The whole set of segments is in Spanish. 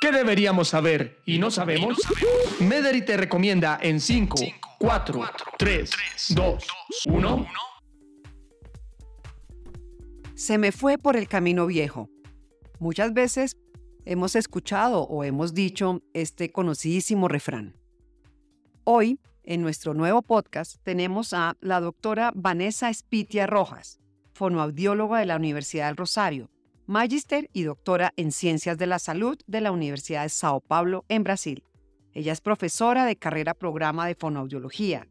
¿Qué deberíamos saber y no sabemos? Mederi te recomienda en 5, 4, 3, 2, 1. Se me fue por el camino viejo. Muchas veces hemos escuchado o hemos dicho este conocidísimo refrán. Hoy, en nuestro nuevo podcast, tenemos a la doctora Vanessa Spitia Rojas, fonoaudióloga de la Universidad del Rosario, magíster y doctora en Ciencias de la Salud de la Universidad de Sao Paulo, en Brasil. Ella es profesora de carrera programa de fonoaudiología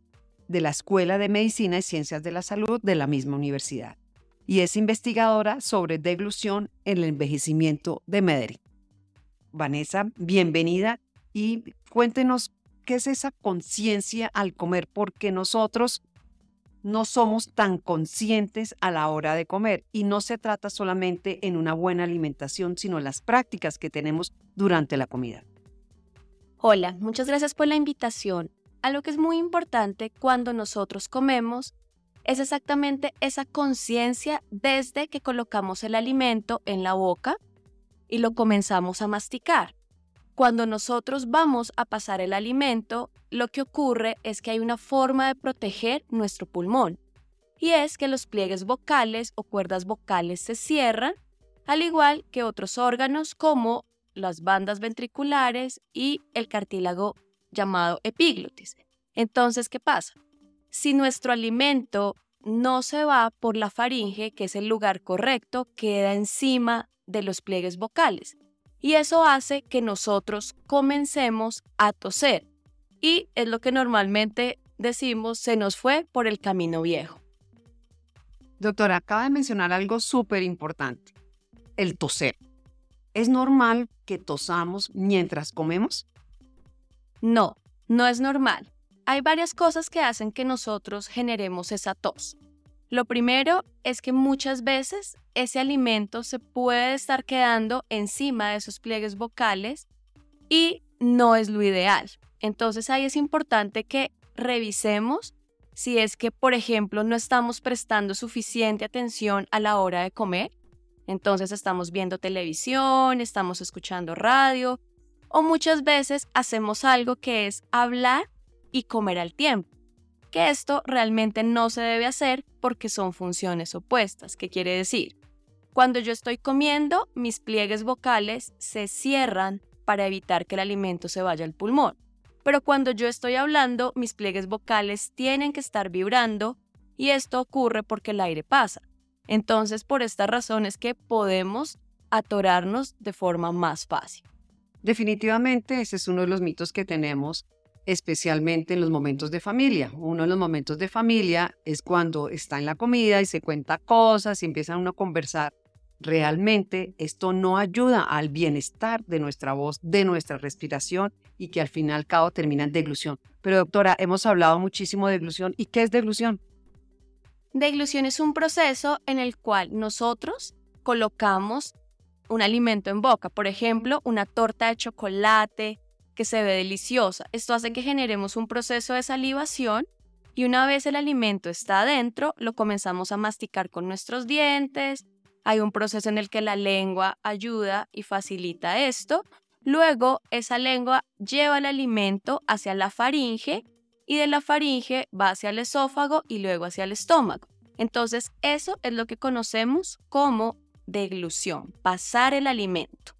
de la Escuela de Medicina y Ciencias de la Salud de la misma universidad y es investigadora sobre deglución en el envejecimiento de Medellín. Vanessa, bienvenida y cuéntenos qué es esa conciencia al comer, porque nosotros no somos tan conscientes a la hora de comer y no se trata solamente en una buena alimentación, sino las prácticas que tenemos durante la comida. Hola, muchas gracias por la invitación. Algo que es muy importante cuando nosotros comemos es exactamente esa conciencia desde que colocamos el alimento en la boca y lo comenzamos a masticar. Cuando nosotros vamos a pasar el alimento, lo que ocurre es que hay una forma de proteger nuestro pulmón, y es que los pliegues vocales o cuerdas vocales se cierran, al igual que otros órganos como las bandas ventriculares y el cartílago llamado epiglotis. Entonces, ¿qué pasa? Si nuestro alimento no se va por la faringe, que es el lugar correcto, queda encima de los pliegues vocales. Y eso hace que nosotros comencemos a toser. Y es lo que normalmente decimos, se nos fue por el camino viejo. Doctora, acaba de mencionar algo súper importante, el toser. ¿Es normal que tosamos mientras comemos? No, no es normal. Hay varias cosas que hacen que nosotros generemos esa tos. Lo primero es que muchas veces ese alimento se puede estar quedando encima de esos pliegues vocales y no es lo ideal. Entonces ahí es importante que revisemos si es que, por ejemplo, no estamos prestando suficiente atención a la hora de comer. Entonces estamos viendo televisión, estamos escuchando radio o muchas veces hacemos algo que es hablar y comer al tiempo esto realmente no se debe hacer porque son funciones opuestas. ¿Qué quiere decir? Cuando yo estoy comiendo, mis pliegues vocales se cierran para evitar que el alimento se vaya al pulmón. Pero cuando yo estoy hablando, mis pliegues vocales tienen que estar vibrando y esto ocurre porque el aire pasa. Entonces, por esta razón es que podemos atorarnos de forma más fácil. Definitivamente, ese es uno de los mitos que tenemos especialmente en los momentos de familia. Uno de los momentos de familia es cuando está en la comida y se cuenta cosas y empieza uno a conversar. Realmente esto no ayuda al bienestar de nuestra voz, de nuestra respiración y que al fin y al cabo termina en deglución. Pero doctora, hemos hablado muchísimo de deglución. ¿Y qué es deglución? Deglución es un proceso en el cual nosotros colocamos un alimento en boca, por ejemplo, una torta de chocolate, que se ve deliciosa. Esto hace que generemos un proceso de salivación y una vez el alimento está adentro, lo comenzamos a masticar con nuestros dientes. Hay un proceso en el que la lengua ayuda y facilita esto. Luego, esa lengua lleva el alimento hacia la faringe y de la faringe va hacia el esófago y luego hacia el estómago. Entonces, eso es lo que conocemos como deglución, pasar el alimento.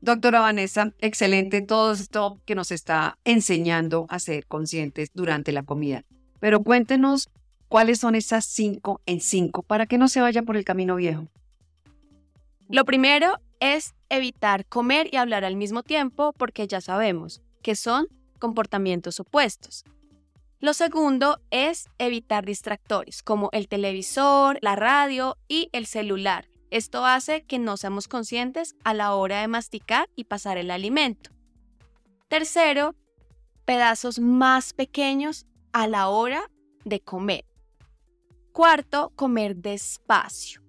Doctora Vanessa, excelente todo esto que nos está enseñando a ser conscientes durante la comida. Pero cuéntenos cuáles son esas cinco en cinco para que no se vaya por el camino viejo. Lo primero es evitar comer y hablar al mismo tiempo porque ya sabemos que son comportamientos opuestos. Lo segundo es evitar distractores como el televisor, la radio y el celular, esto hace que no seamos conscientes a la hora de masticar y pasar el alimento. Tercero, pedazos más pequeños a la hora de comer. Cuarto, comer despacio.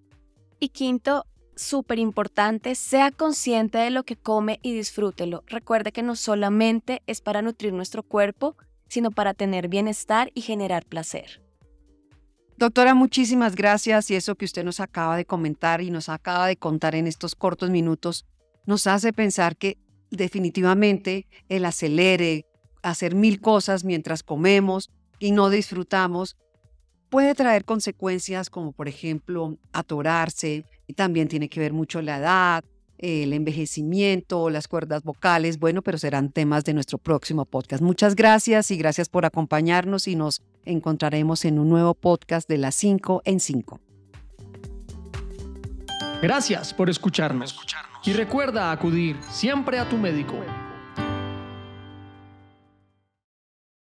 Y quinto, súper importante, sea consciente de lo que come y disfrútelo. Recuerde que no solamente es para nutrir nuestro cuerpo, sino para tener bienestar y generar placer. Doctora, muchísimas gracias y eso que usted nos acaba de comentar y nos acaba de contar en estos cortos minutos nos hace pensar que definitivamente el acelere, hacer mil cosas mientras comemos y no disfrutamos, puede traer consecuencias como por ejemplo atorarse, y también tiene que ver mucho la edad, el envejecimiento, las cuerdas vocales, bueno, pero serán temas de nuestro próximo podcast. Muchas gracias y gracias por acompañarnos y nos encontraremos en un nuevo podcast de las 5 en 5. Gracias por escucharnos. Y recuerda acudir siempre a tu médico.